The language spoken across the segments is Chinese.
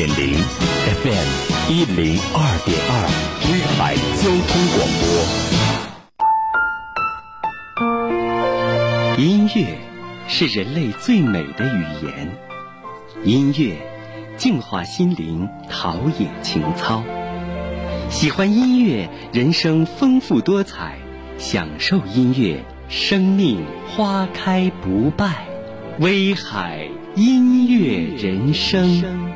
点零，FM 一零二点二，威海交通广播。音乐是人类最美的语言，音乐净化心灵，陶冶情操。喜欢音乐，人生丰富多彩；享受音乐，生命花开不败。威海音乐人生。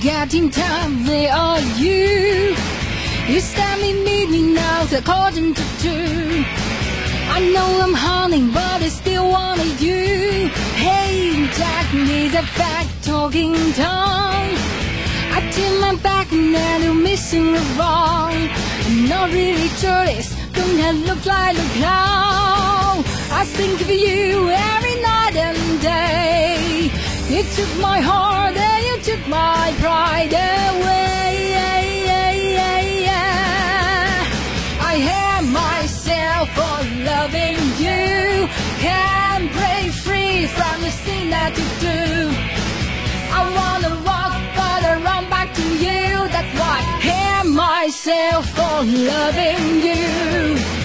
Getting time, they are you. You stand me, meet me now, according to two. I know I'm hunting, but I still wanted you. Hey, Jack needs a fact talking tongue. I turn my back and you're missing the wrong. I'm not really curious, don't I look like a clown? I think of you every night and day. You took my heart took my pride away. I hate myself for loving you. Can't break free from the sin that you do. I wanna walk, but I run back to you. That's why I hate myself for loving you.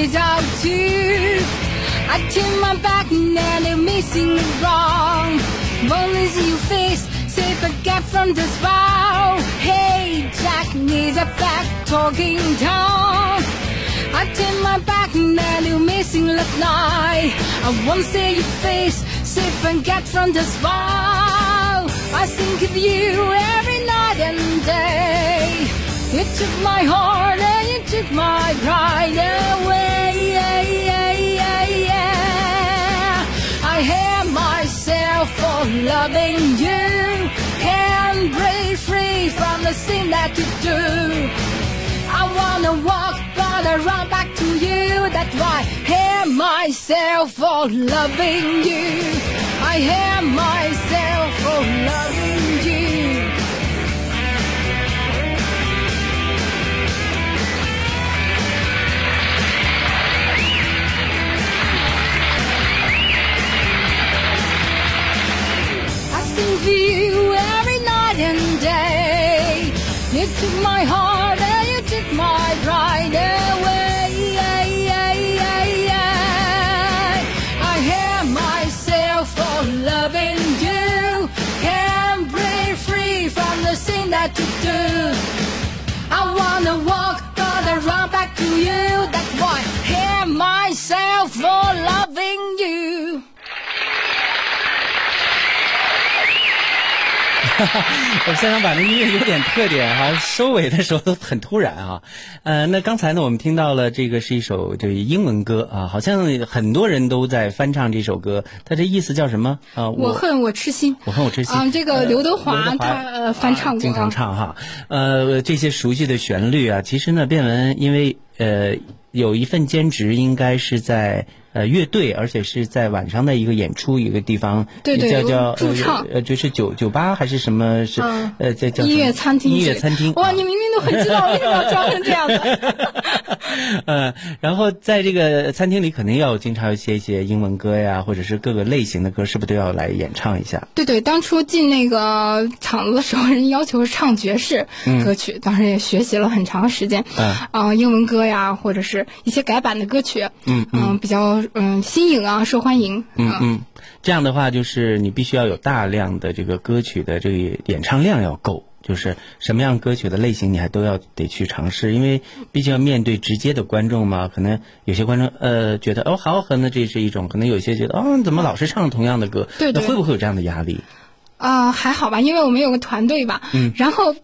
Without you. I turn my back and I'm missing the wrong. Only see your face, say forget from the spout. Hey, Jack needs a fact talking tongue. I turn my back and I'm missing last night. I won't see your face, say forget from the spout. I think of you every night and day. You took my heart and you took my pride away. Myself for loving you. Can't break free from the sin that you do. I wanna walk, but I run back to you. That's why I hate myself for loving you. I hate myself for loving you. 我现场版的音乐有点特点哈，收尾的时候都很突然啊。呃，那刚才呢，我们听到了这个是一首这个英文歌啊，好像很多人都在翻唱这首歌。它这意思叫什么啊？我恨我痴心，我恨我痴心。啊，这个刘德华他呃翻唱过，经常唱哈。呃，这些熟悉的旋律啊，其实呢，变文因为呃有一份兼职，应该是在。呃，乐队，而且是在晚上的一个演出，一个地方，对对，叫叫驻唱，呃，就是酒酒吧还是什么？是呃，叫叫音乐餐厅，音乐餐厅。哇，你明明都很知道，为什么要装成这样子？呃，然后在这个餐厅里，肯定要经常写一些英文歌呀，或者是各个类型的歌，是不是都要来演唱一下？对对，当初进那个场子的时候，人要求是唱爵士歌曲，当时也学习了很长时间。嗯，啊，英文歌呀，或者是一些改版的歌曲，嗯嗯，比较。嗯，新颖啊，受欢迎。嗯嗯，这样的话，就是你必须要有大量的这个歌曲的这个演唱量要够，就是什么样歌曲的类型你还都要得去尝试，因为毕竟要面对直接的观众嘛。可能有些观众呃觉得哦好好呢，这是一种；可能有些觉得哦怎么老是唱同样的歌？对对，会不会有这样的压力？啊，还好吧，因为我们有个团队吧。嗯，然后。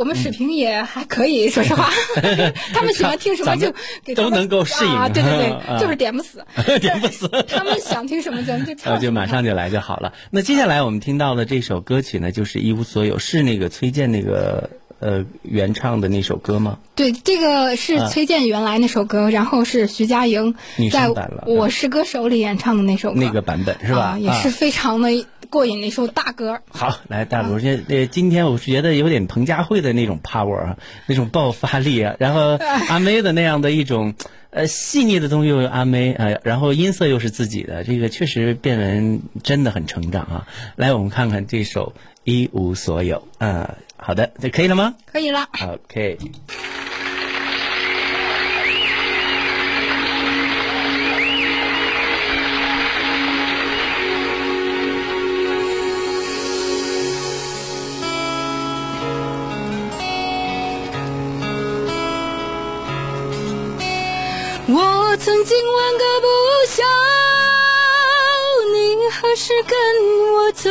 我们水平也还可以，说实话，他们喜欢听什么就都能够适应。啊，对对啊。对，就是点不死，点不死。他们想听什么咱们就呃，唱。就马上就来就好了。那接下来我们听到的这首歌曲呢，就是《一无所有》，是那个崔健那个呃原唱的那首歌吗？对，这个是啊崔健原来那首歌，然后是徐佳莹女在我是歌手》里演唱的那首歌，那个版本是吧？啊，也是非常的过瘾的一首大歌。好，来大卢，这呃，今天我是觉得有点彭佳慧的那种 power 啊，那种爆发力啊，然后阿妹的那样的一种呃细腻的东西又有阿妹啊、呃，然后音色又是自己的，这个确实变文真的很成长啊。来，我们看看这首《一无所有》啊、好的，这可以了吗可以了，？OK。我曾经问个不休，你何时跟我走？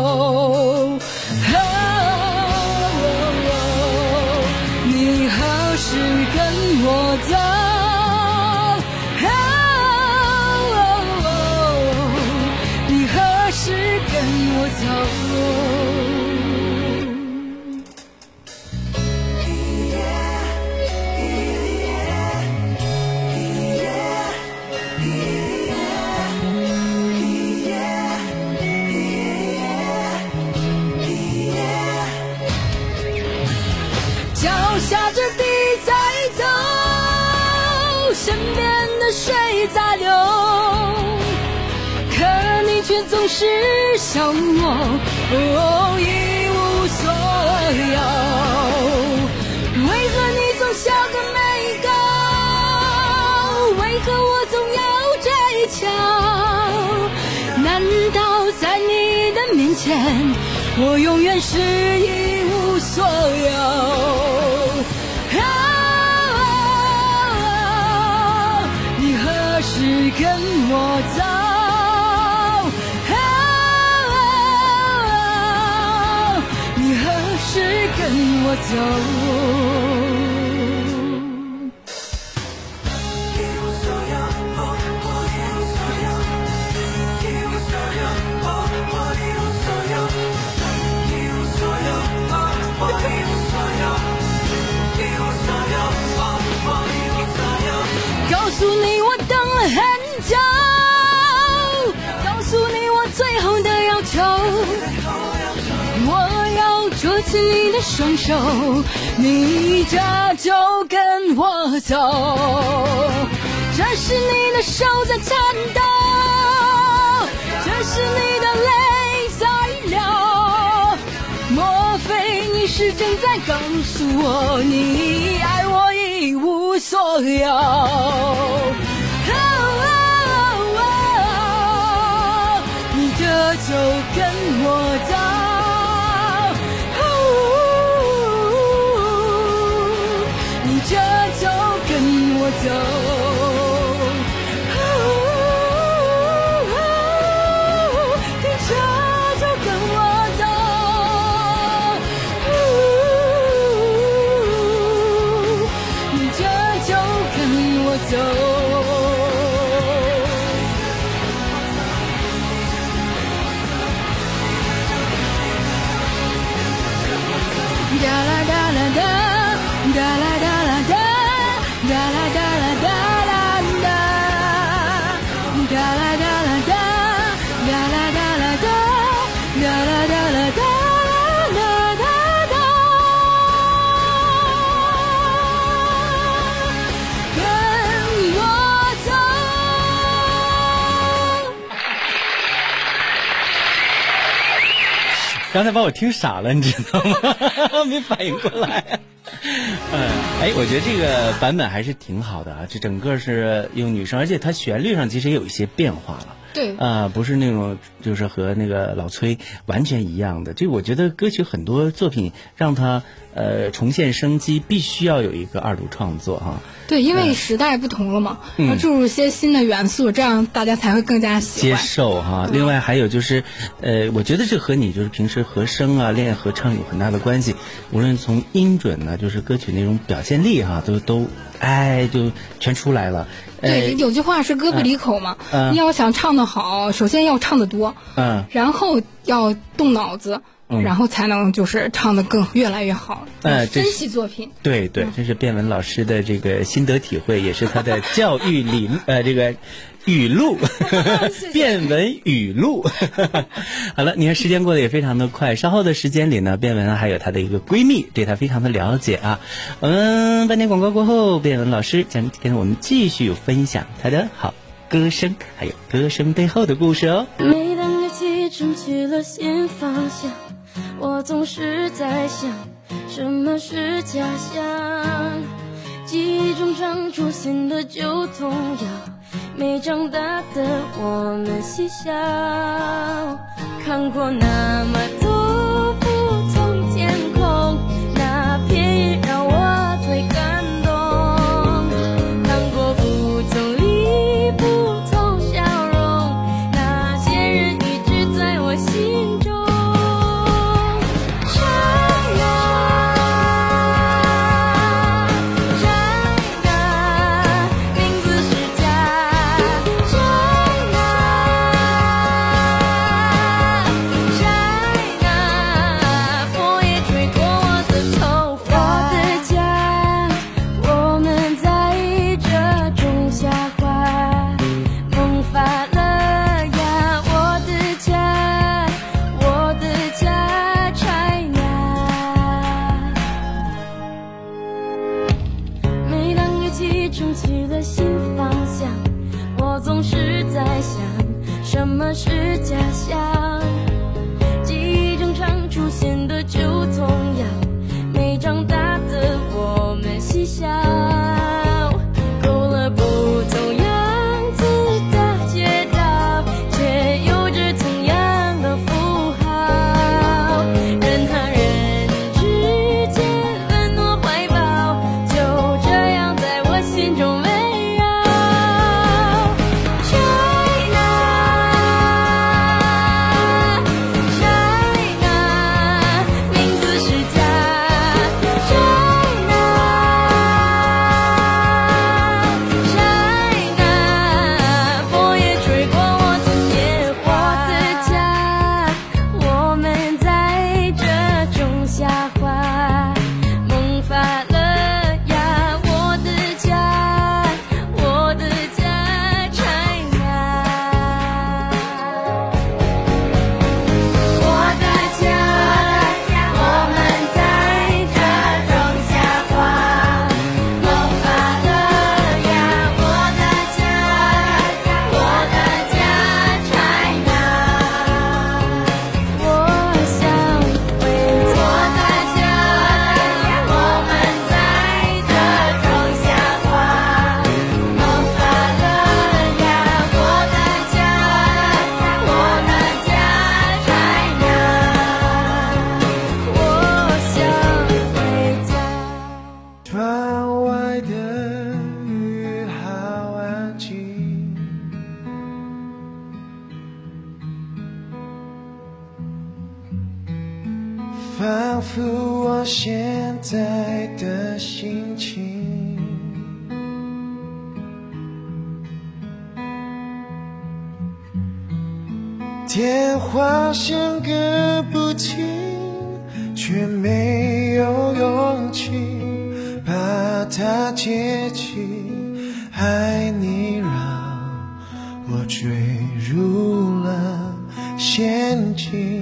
我永远是一无所有？啊你何时跟我走？啊你何时跟我走？起你的双手，你这就跟我走。这是你的手在颤抖，这是你的泪在流，莫非你是正在告诉我，你爱我一无所有？你这就跟我走。哒啦哒啦哒，哒啦哒啦刚才把我听傻了，你知道吗？没反应过来。嗯，哎，我觉得这个版本还是挺好的啊，这整个是用女生，而且它旋律上其实也有一些变化了。对啊、不是那种就是和那个老崔完全一样的。这我觉得歌曲很多作品让它呃重现生机，必须要有一个二度创作哈。对，因为时代不同了嘛，嗯要注入一些新的元素，这样大家才会更加喜接。受哈。另外还有就是，呃，我觉得这和你就是平时和声啊、练合唱有很大的关系。无论从音准呢，就是歌曲那种表现力哈，都都哎就全出来了。对，呃有句话是歌不离口嘛，嗯你要想唱得好，首先要唱得多，嗯，然后要动脑子，嗯然后才能就是唱的更越来越好。哎这是分析作品。对对，这是卞文老师的这个心得体会，也是他的教育理 呃这个语录，卞文语录。好了，你看时间过得也非常的快，稍后的时间里呢，卞文还有她的一个闺蜜对她非常的了解啊。嗯，半天广告过后，卞文老师将跟我们继续分享她的好歌声，还有歌声背后的故事哦。每当乐器撑起了新方向，我总是在想，什么是家乡？记忆中常出现的旧童谣，没长大的我们嬉笑，看过那么多话想个不停，却没有勇气把它接起。爱你让我坠入了陷阱。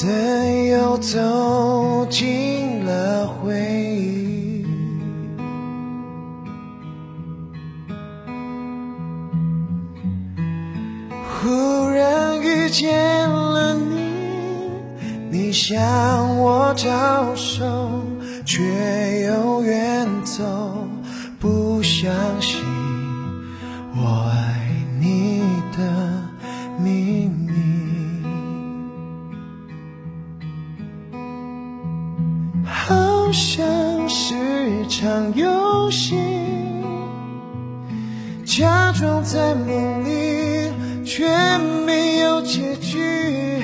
怎又走进了回忆？忽然遇见了你，你向我招手，却又远像是场游戏，假装在梦里，却没有结局，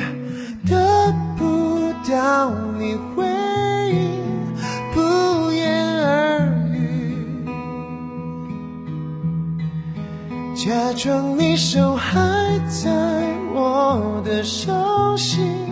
得不到你回应，不言而喻，假装你手还在我的手心。